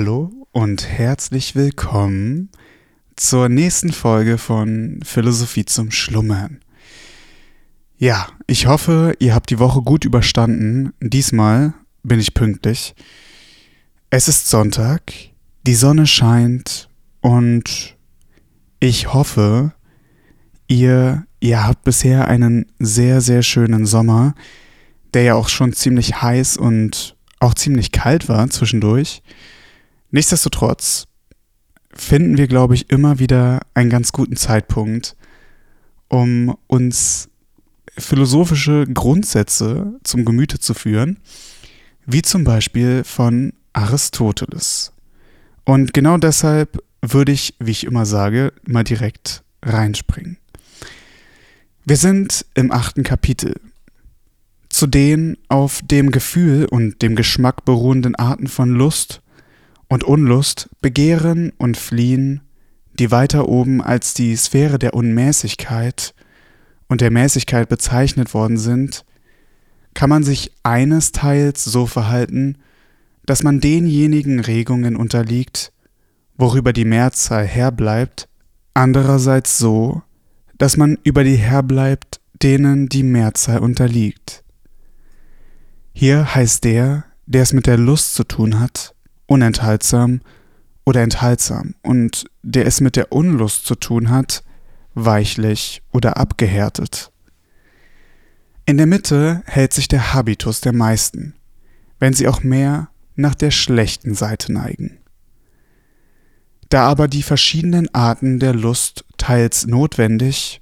Hallo und herzlich willkommen zur nächsten Folge von Philosophie zum Schlummern. Ja, ich hoffe, ihr habt die Woche gut überstanden. Diesmal bin ich pünktlich. Es ist Sonntag, die Sonne scheint und ich hoffe, ihr, ihr habt bisher einen sehr, sehr schönen Sommer, der ja auch schon ziemlich heiß und auch ziemlich kalt war zwischendurch. Nichtsdestotrotz finden wir, glaube ich, immer wieder einen ganz guten Zeitpunkt, um uns philosophische Grundsätze zum Gemüte zu führen, wie zum Beispiel von Aristoteles. Und genau deshalb würde ich, wie ich immer sage, mal direkt reinspringen. Wir sind im achten Kapitel. Zu den auf dem Gefühl und dem Geschmack beruhenden Arten von Lust und Unlust, Begehren und Fliehen, die weiter oben als die Sphäre der Unmäßigkeit und der Mäßigkeit bezeichnet worden sind, kann man sich eines Teils so verhalten, dass man denjenigen Regungen unterliegt, worüber die Mehrzahl herbleibt, andererseits so, dass man über die herbleibt, denen die Mehrzahl unterliegt. Hier heißt der, der es mit der Lust zu tun hat, unenthaltsam oder enthaltsam und der es mit der Unlust zu tun hat, weichlich oder abgehärtet. In der Mitte hält sich der Habitus der meisten, wenn sie auch mehr nach der schlechten Seite neigen. Da aber die verschiedenen Arten der Lust teils notwendig,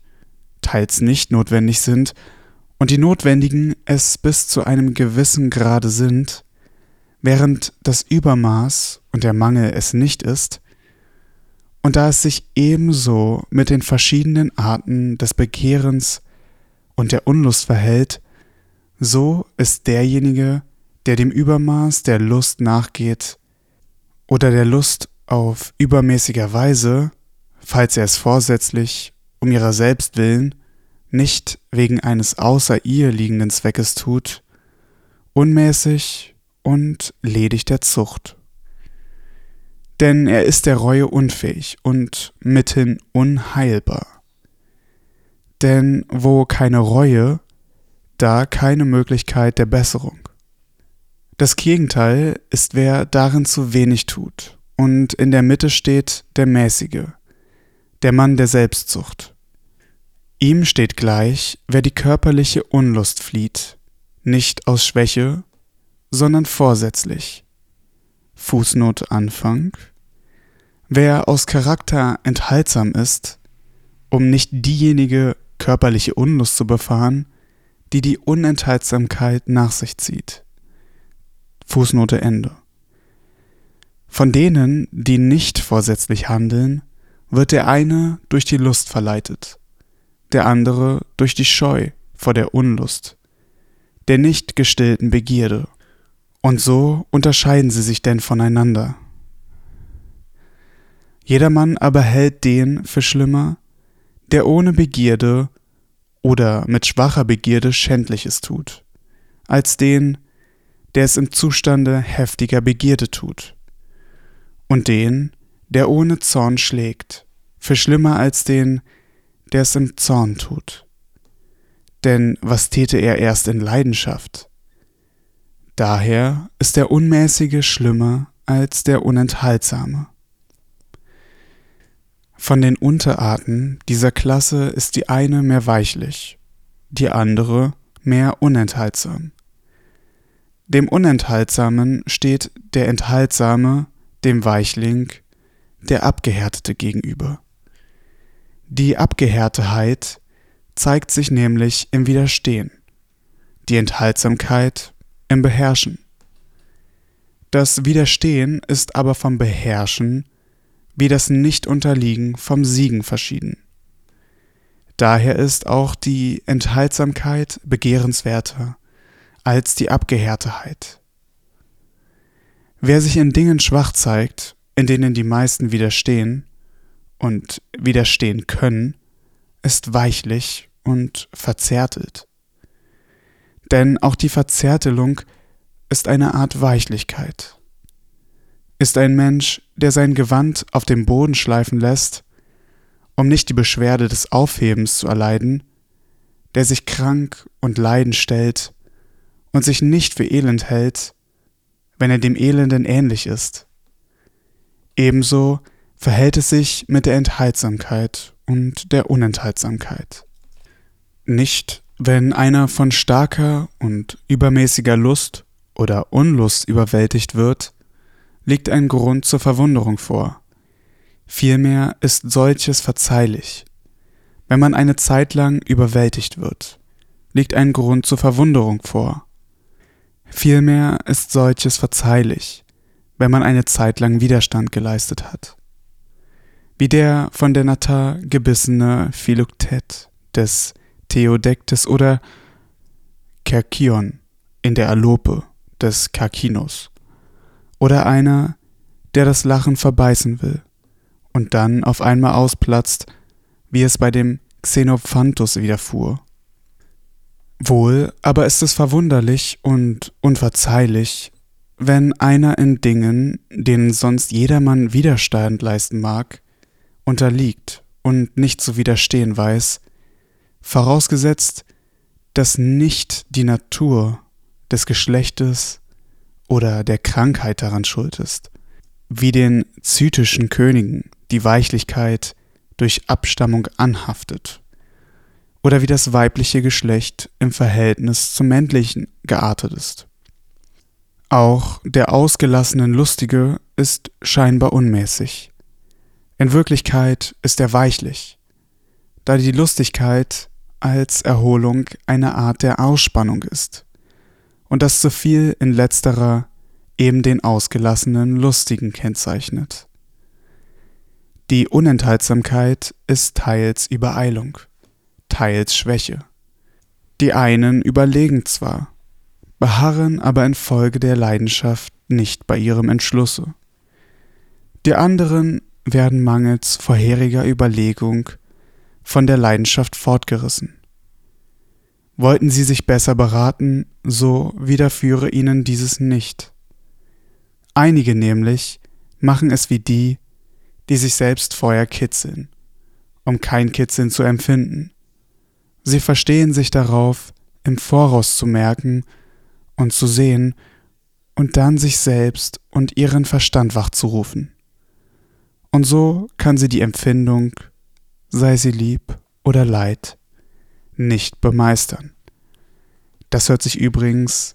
teils nicht notwendig sind, und die notwendigen es bis zu einem gewissen Grade sind, während das Übermaß und der Mangel es nicht ist, und da es sich ebenso mit den verschiedenen Arten des Begehrens und der Unlust verhält, so ist derjenige, der dem Übermaß der Lust nachgeht oder der Lust auf übermäßiger Weise, falls er es vorsätzlich um ihrer selbst willen, nicht wegen eines außer ihr liegenden Zweckes tut, unmäßig und ledig der Zucht. Denn er ist der Reue unfähig und mithin unheilbar. Denn wo keine Reue, da keine Möglichkeit der Besserung. Das Gegenteil ist, wer darin zu wenig tut, und in der Mitte steht der Mäßige, der Mann der Selbstzucht. Ihm steht gleich, wer die körperliche Unlust flieht, nicht aus Schwäche, sondern vorsätzlich. Fußnote Anfang. Wer aus Charakter enthaltsam ist, um nicht diejenige körperliche Unlust zu befahren, die die Unenthaltsamkeit nach sich zieht. Fußnote Ende. Von denen, die nicht vorsätzlich handeln, wird der eine durch die Lust verleitet, der andere durch die Scheu vor der Unlust, der nicht gestillten Begierde. Und so unterscheiden sie sich denn voneinander. Jedermann aber hält den für schlimmer, der ohne Begierde oder mit schwacher Begierde Schändliches tut, als den, der es im Zustande heftiger Begierde tut, und den, der ohne Zorn schlägt, für schlimmer als den, der es im Zorn tut. Denn was täte er erst in Leidenschaft? Daher ist der Unmäßige schlimmer als der Unenthaltsame. Von den Unterarten dieser Klasse ist die eine mehr weichlich, die andere mehr unenthaltsam. Dem Unenthaltsamen steht der Enthaltsame, dem Weichling, der Abgehärtete gegenüber. Die Abgehärteheit zeigt sich nämlich im Widerstehen, die Enthaltsamkeit im Beherrschen. Das Widerstehen ist aber vom Beherrschen wie das Nicht-Unterliegen vom Siegen verschieden. Daher ist auch die Enthaltsamkeit begehrenswerter als die Abgehärteheit. Wer sich in Dingen schwach zeigt, in denen die meisten widerstehen und widerstehen können, ist weichlich und verzärtelt denn auch die Verzärtelung ist eine Art Weichlichkeit. ist ein Mensch, der sein Gewand auf dem Boden schleifen lässt, um nicht die Beschwerde des Aufhebens zu erleiden, der sich krank und leiden stellt und sich nicht für elend hält, wenn er dem Elenden ähnlich ist. Ebenso verhält es sich mit der Enthaltsamkeit und der Unenthaltsamkeit. Nicht, wenn einer von starker und übermäßiger Lust oder Unlust überwältigt wird, liegt ein Grund zur Verwunderung vor. Vielmehr ist solches verzeihlich. Wenn man eine Zeit lang überwältigt wird, liegt ein Grund zur Verwunderung vor. Vielmehr ist solches verzeihlich, wenn man eine Zeit lang Widerstand geleistet hat. Wie der von der Natar gebissene Philoktet des Theodektes oder Kerkion in der Alope des Karkinos. Oder einer, der das Lachen verbeißen will und dann auf einmal ausplatzt, wie es bei dem Xenophantus widerfuhr. Wohl aber ist es verwunderlich und unverzeihlich, wenn einer in Dingen, denen sonst jedermann Widerstand leisten mag, unterliegt und nicht zu widerstehen weiß, vorausgesetzt, dass nicht die Natur des Geschlechtes oder der Krankheit daran schuld ist, wie den zytischen Königen die Weichlichkeit durch Abstammung anhaftet, oder wie das weibliche Geschlecht im Verhältnis zum männlichen geartet ist. Auch der ausgelassenen Lustige ist scheinbar unmäßig. In Wirklichkeit ist er weichlich, da die Lustigkeit als Erholung eine Art der Ausspannung ist und das zu viel in letzterer eben den ausgelassenen Lustigen kennzeichnet. Die Unenthaltsamkeit ist teils Übereilung, teils Schwäche. Die einen überlegen zwar, beharren aber infolge der Leidenschaft nicht bei ihrem Entschlusse. Die anderen werden mangels vorheriger Überlegung von der Leidenschaft fortgerissen. Wollten sie sich besser beraten, so widerführe ihnen dieses nicht. Einige nämlich machen es wie die, die sich selbst vorher kitzeln, um kein Kitzeln zu empfinden. Sie verstehen sich darauf, im Voraus zu merken und zu sehen und dann sich selbst und ihren Verstand wachzurufen. Und so kann sie die Empfindung sei sie lieb oder leid, nicht bemeistern. Das hört sich übrigens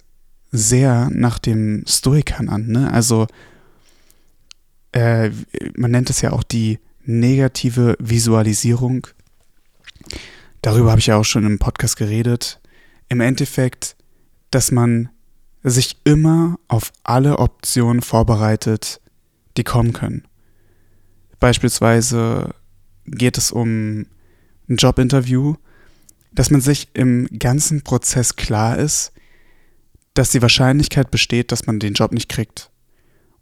sehr nach dem Stoikern an, ne? Also äh, man nennt es ja auch die negative Visualisierung. Darüber habe ich ja auch schon im Podcast geredet. Im Endeffekt, dass man sich immer auf alle Optionen vorbereitet, die kommen können. Beispielsweise geht es um ein Jobinterview, dass man sich im ganzen Prozess klar ist, dass die Wahrscheinlichkeit besteht, dass man den Job nicht kriegt.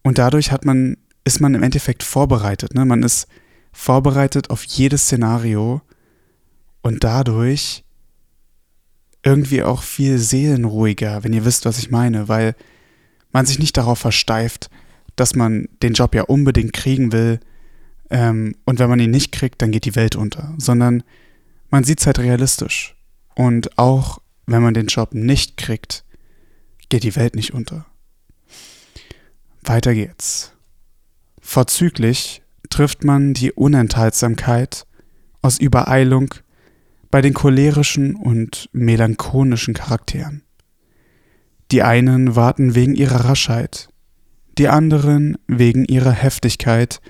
Und dadurch hat man, ist man im Endeffekt vorbereitet. Ne? Man ist vorbereitet auf jedes Szenario und dadurch irgendwie auch viel seelenruhiger, wenn ihr wisst, was ich meine, weil man sich nicht darauf versteift, dass man den Job ja unbedingt kriegen will, ähm, und wenn man ihn nicht kriegt, dann geht die Welt unter, sondern man sieht es halt realistisch. Und auch wenn man den Job nicht kriegt, geht die Welt nicht unter. Weiter geht's. Vorzüglich trifft man die Unenthaltsamkeit aus Übereilung bei den cholerischen und melancholischen Charakteren. Die einen warten wegen ihrer Raschheit, die anderen wegen ihrer Heftigkeit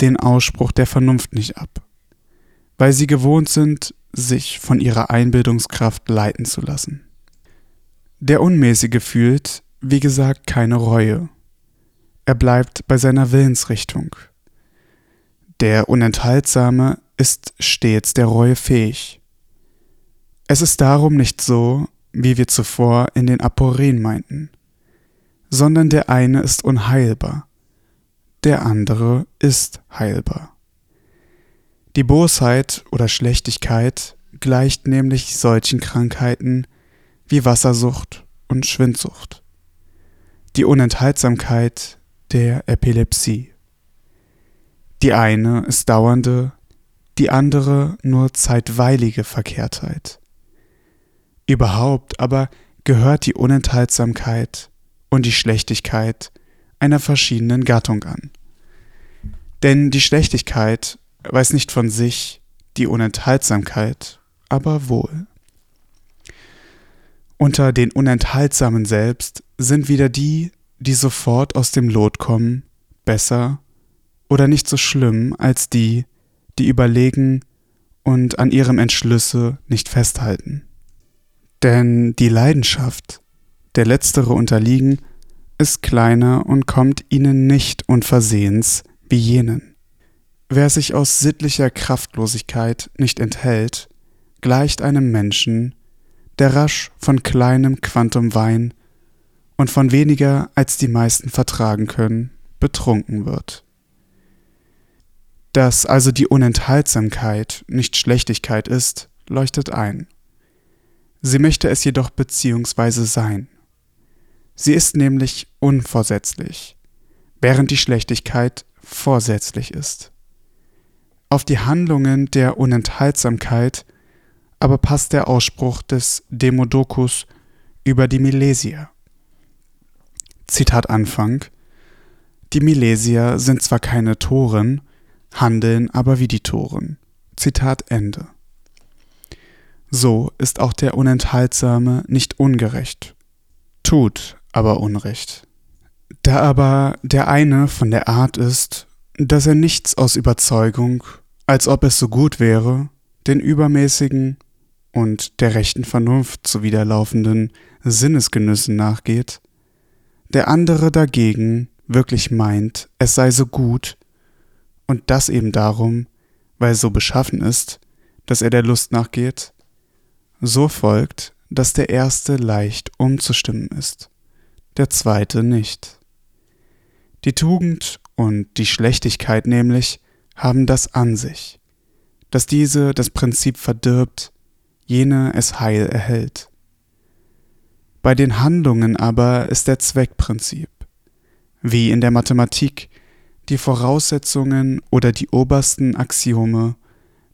den Ausspruch der Vernunft nicht ab, weil sie gewohnt sind, sich von ihrer Einbildungskraft leiten zu lassen. Der Unmäßige fühlt, wie gesagt, keine Reue. Er bleibt bei seiner Willensrichtung. Der Unenthaltsame ist stets der Reue fähig. Es ist darum nicht so, wie wir zuvor in den Aporeen meinten, sondern der eine ist unheilbar, der andere ist heilbar. Die Bosheit oder Schlechtigkeit gleicht nämlich solchen Krankheiten wie Wassersucht und Schwindsucht. Die Unenthaltsamkeit der Epilepsie. Die eine ist dauernde, die andere nur zeitweilige Verkehrtheit. Überhaupt aber gehört die Unenthaltsamkeit und die Schlechtigkeit einer verschiedenen Gattung an. Denn die Schlechtigkeit weiß nicht von sich, die Unenthaltsamkeit aber wohl. Unter den Unenthaltsamen selbst sind wieder die, die sofort aus dem Lot kommen, besser oder nicht so schlimm als die, die überlegen und an ihrem Entschlüsse nicht festhalten. Denn die Leidenschaft, der letztere unterliegen, ist kleiner und kommt ihnen nicht unversehens wie jenen. Wer sich aus sittlicher Kraftlosigkeit nicht enthält, gleicht einem Menschen, der rasch von kleinem Quantum Wein und von weniger als die meisten vertragen können, betrunken wird. Dass also die Unenthaltsamkeit nicht Schlechtigkeit ist, leuchtet ein. Sie möchte es jedoch beziehungsweise sein. Sie ist nämlich unvorsätzlich, während die Schlechtigkeit vorsätzlich ist. Auf die Handlungen der Unenthaltsamkeit aber passt der Ausspruch des Demodokus über die Milesier. Zitat Anfang Die Milesier sind zwar keine Toren, handeln aber wie die Toren. Zitat Ende. So ist auch der Unenthaltsame nicht ungerecht, tut aber Unrecht. Da aber der eine von der Art ist, dass er nichts aus Überzeugung, als ob es so gut wäre, den übermäßigen und der rechten Vernunft zuwiderlaufenden Sinnesgenüssen nachgeht, der andere dagegen wirklich meint, es sei so gut, und das eben darum, weil so beschaffen ist, dass er der Lust nachgeht, so folgt, dass der erste leicht umzustimmen ist, der zweite nicht. Die Tugend und die Schlechtigkeit nämlich haben das an sich, dass diese das Prinzip verdirbt, jene es heil erhält. Bei den Handlungen aber ist der Zweckprinzip, wie in der Mathematik die Voraussetzungen oder die obersten Axiome,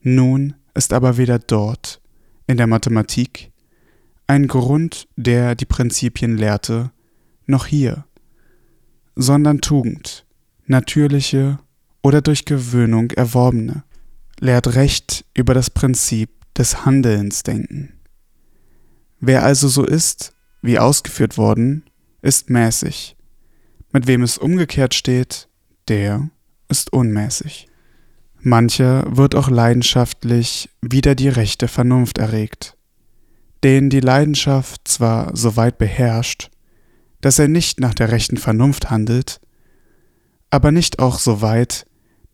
nun ist aber weder dort, in der Mathematik, ein Grund, der die Prinzipien lehrte, noch hier, sondern Tugend, natürliche oder durch Gewöhnung erworbene, lehrt Recht über das Prinzip des Handelns denken. Wer also so ist, wie ausgeführt worden, ist mäßig. Mit wem es umgekehrt steht, der ist unmäßig. Mancher wird auch leidenschaftlich wider die rechte Vernunft erregt, den die Leidenschaft zwar so weit beherrscht, dass er nicht nach der rechten Vernunft handelt, aber nicht auch so weit,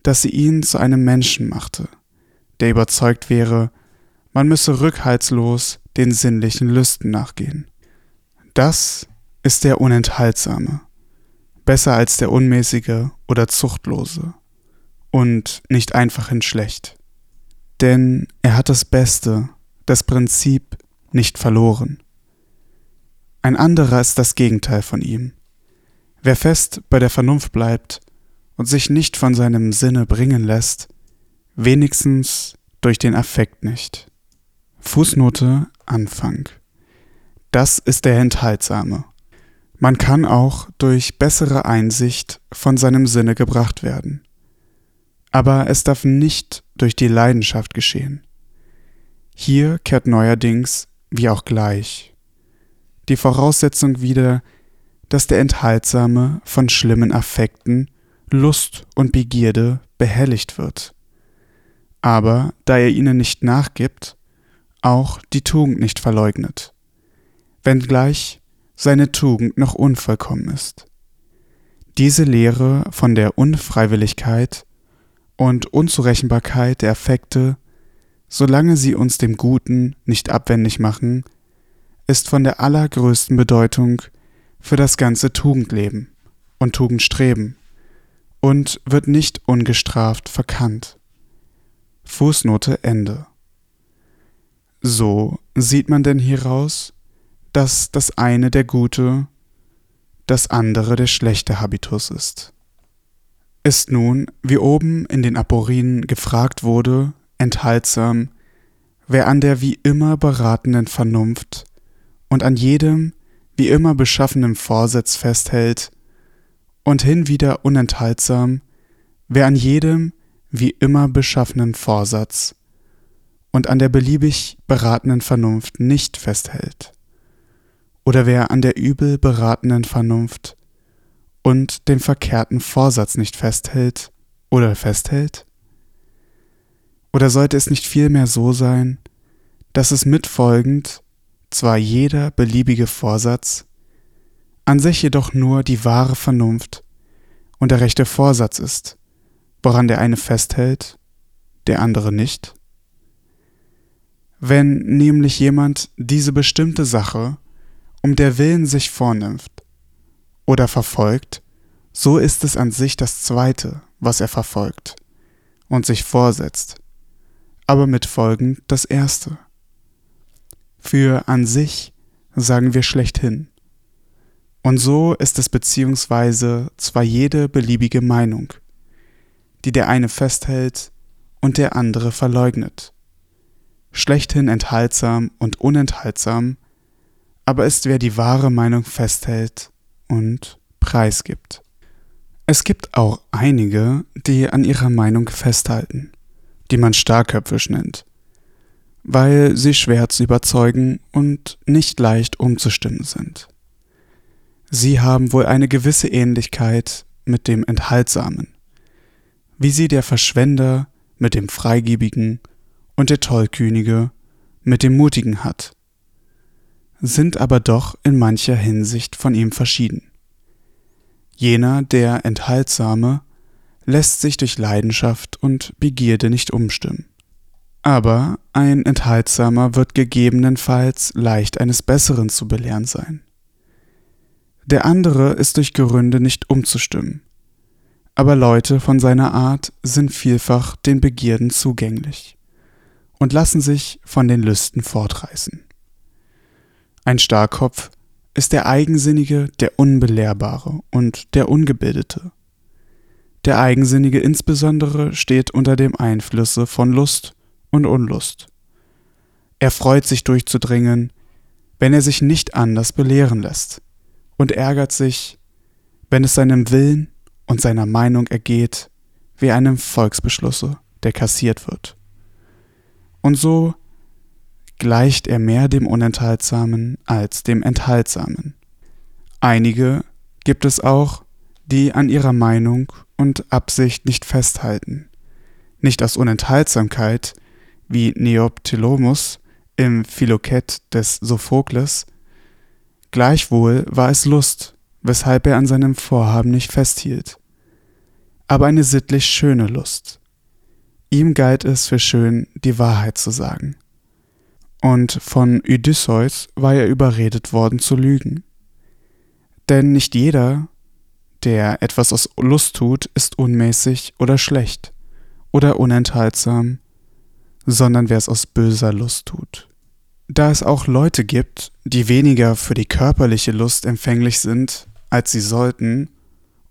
dass sie ihn zu einem Menschen machte, der überzeugt wäre, man müsse rückhaltslos den sinnlichen Lüsten nachgehen. Das ist der Unenthaltsame, besser als der Unmäßige oder Zuchtlose und nicht einfachhin schlecht. Denn er hat das Beste, das Prinzip, nicht verloren. Ein anderer ist das Gegenteil von ihm. Wer fest bei der Vernunft bleibt und sich nicht von seinem Sinne bringen lässt, wenigstens durch den Affekt nicht. Fußnote Anfang. Das ist der Enthaltsame. Man kann auch durch bessere Einsicht von seinem Sinne gebracht werden. Aber es darf nicht durch die Leidenschaft geschehen. Hier kehrt neuerdings, wie auch gleich, die Voraussetzung wieder, dass der Enthaltsame von schlimmen Affekten, Lust und Begierde behelligt wird. Aber da er ihnen nicht nachgibt, auch die Tugend nicht verleugnet, wenngleich seine Tugend noch unvollkommen ist. Diese Lehre von der Unfreiwilligkeit und Unzurechenbarkeit der Affekte, solange sie uns dem Guten nicht abwendig machen, ist von der allergrößten Bedeutung für das ganze Tugendleben und Tugendstreben und wird nicht ungestraft verkannt. Fußnote Ende. So sieht man denn hieraus, dass das eine der Gute das andere der schlechte Habitus ist. Ist nun, wie oben in den Aporinen gefragt wurde, enthaltsam, wer an der wie immer beratenden Vernunft und an jedem wie immer beschaffenen Vorsatz festhält, und hinwieder unenthaltsam, wer an jedem wie immer beschaffenen Vorsatz und an der beliebig beratenden Vernunft nicht festhält, oder wer an der übel beratenden Vernunft und dem verkehrten Vorsatz nicht festhält oder festhält? Oder sollte es nicht vielmehr so sein, dass es mitfolgend zwar jeder beliebige Vorsatz, an sich jedoch nur die wahre Vernunft und der rechte Vorsatz ist, woran der eine festhält, der andere nicht? Wenn nämlich jemand diese bestimmte Sache um der Willen sich vornimmt oder verfolgt, so ist es an sich das Zweite, was er verfolgt und sich vorsetzt, aber mitfolgend das Erste. Für an sich sagen wir schlechthin. Und so ist es beziehungsweise zwar jede beliebige Meinung, die der eine festhält und der andere verleugnet. Schlechthin enthaltsam und unenthaltsam, aber ist wer die wahre Meinung festhält und preisgibt. Es gibt auch einige, die an ihrer Meinung festhalten, die man starrköpfisch nennt, weil sie schwer zu überzeugen und nicht leicht umzustimmen sind. Sie haben wohl eine gewisse Ähnlichkeit mit dem Enthaltsamen, wie sie der Verschwender mit dem Freigebigen und der Tollkühnige mit dem Mutigen hat, sind aber doch in mancher Hinsicht von ihm verschieden. Jener, der Enthaltsame, lässt sich durch Leidenschaft und Begierde nicht umstimmen. Aber ein Enthaltsamer wird gegebenenfalls leicht eines Besseren zu belehren sein. Der andere ist durch Gründe nicht umzustimmen. Aber Leute von seiner Art sind vielfach den Begierden zugänglich und lassen sich von den Lüsten fortreißen. Ein Starrkopf ist der Eigensinnige, der Unbelehrbare und der Ungebildete. Der Eigensinnige insbesondere steht unter dem Einflüsse von Lust und Unlust. Er freut sich durchzudringen, wenn er sich nicht anders belehren lässt und ärgert sich, wenn es seinem Willen und seiner Meinung ergeht, wie einem Volksbeschlusse, der kassiert wird. Und so gleicht er mehr dem Unenthaltsamen als dem Enthaltsamen. Einige gibt es auch, die an ihrer Meinung und Absicht nicht festhalten, nicht aus Unenthaltsamkeit, wie Neoptolomus im Philokett des Sophokles, Gleichwohl war es Lust, weshalb er an seinem Vorhaben nicht festhielt. Aber eine sittlich schöne Lust. Ihm galt es für schön, die Wahrheit zu sagen. Und von Odysseus war er überredet worden zu lügen. Denn nicht jeder, der etwas aus Lust tut, ist unmäßig oder schlecht oder unenthaltsam, sondern wer es aus böser Lust tut. Da es auch Leute gibt, die weniger für die körperliche Lust empfänglich sind, als sie sollten,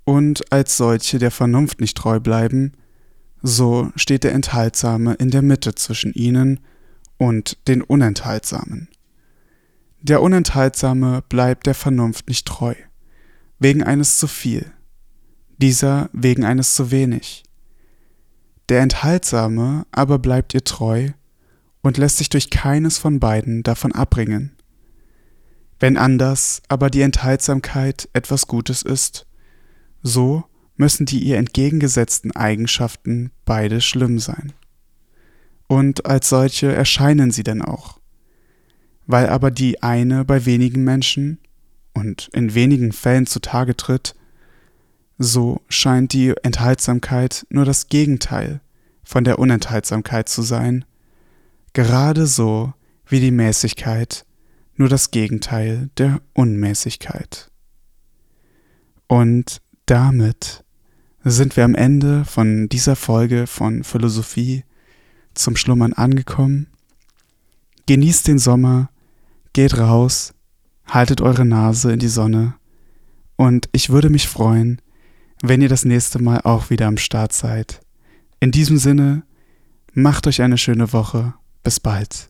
und als solche der Vernunft nicht treu bleiben, so steht der Enthaltsame in der Mitte zwischen ihnen und den Unenthaltsamen. Der Unenthaltsame bleibt der Vernunft nicht treu, wegen eines zu viel, dieser wegen eines zu wenig. Der Enthaltsame aber bleibt ihr treu und lässt sich durch keines von beiden davon abbringen. Wenn anders aber die Enthaltsamkeit etwas Gutes ist, so müssen die ihr entgegengesetzten Eigenschaften beide schlimm sein. Und als solche erscheinen sie denn auch. Weil aber die eine bei wenigen Menschen und in wenigen Fällen zutage tritt, so scheint die Enthaltsamkeit nur das Gegenteil von der Unenthaltsamkeit zu sein, gerade so wie die Mäßigkeit nur das Gegenteil der Unmäßigkeit. Und damit sind wir am Ende von dieser Folge von Philosophie zum Schlummern angekommen. Genießt den Sommer, geht raus, haltet eure Nase in die Sonne Und ich würde mich freuen, wenn ihr das nächste Mal auch wieder am Start seid. In diesem Sinne, macht euch eine schöne Woche. Bis bald.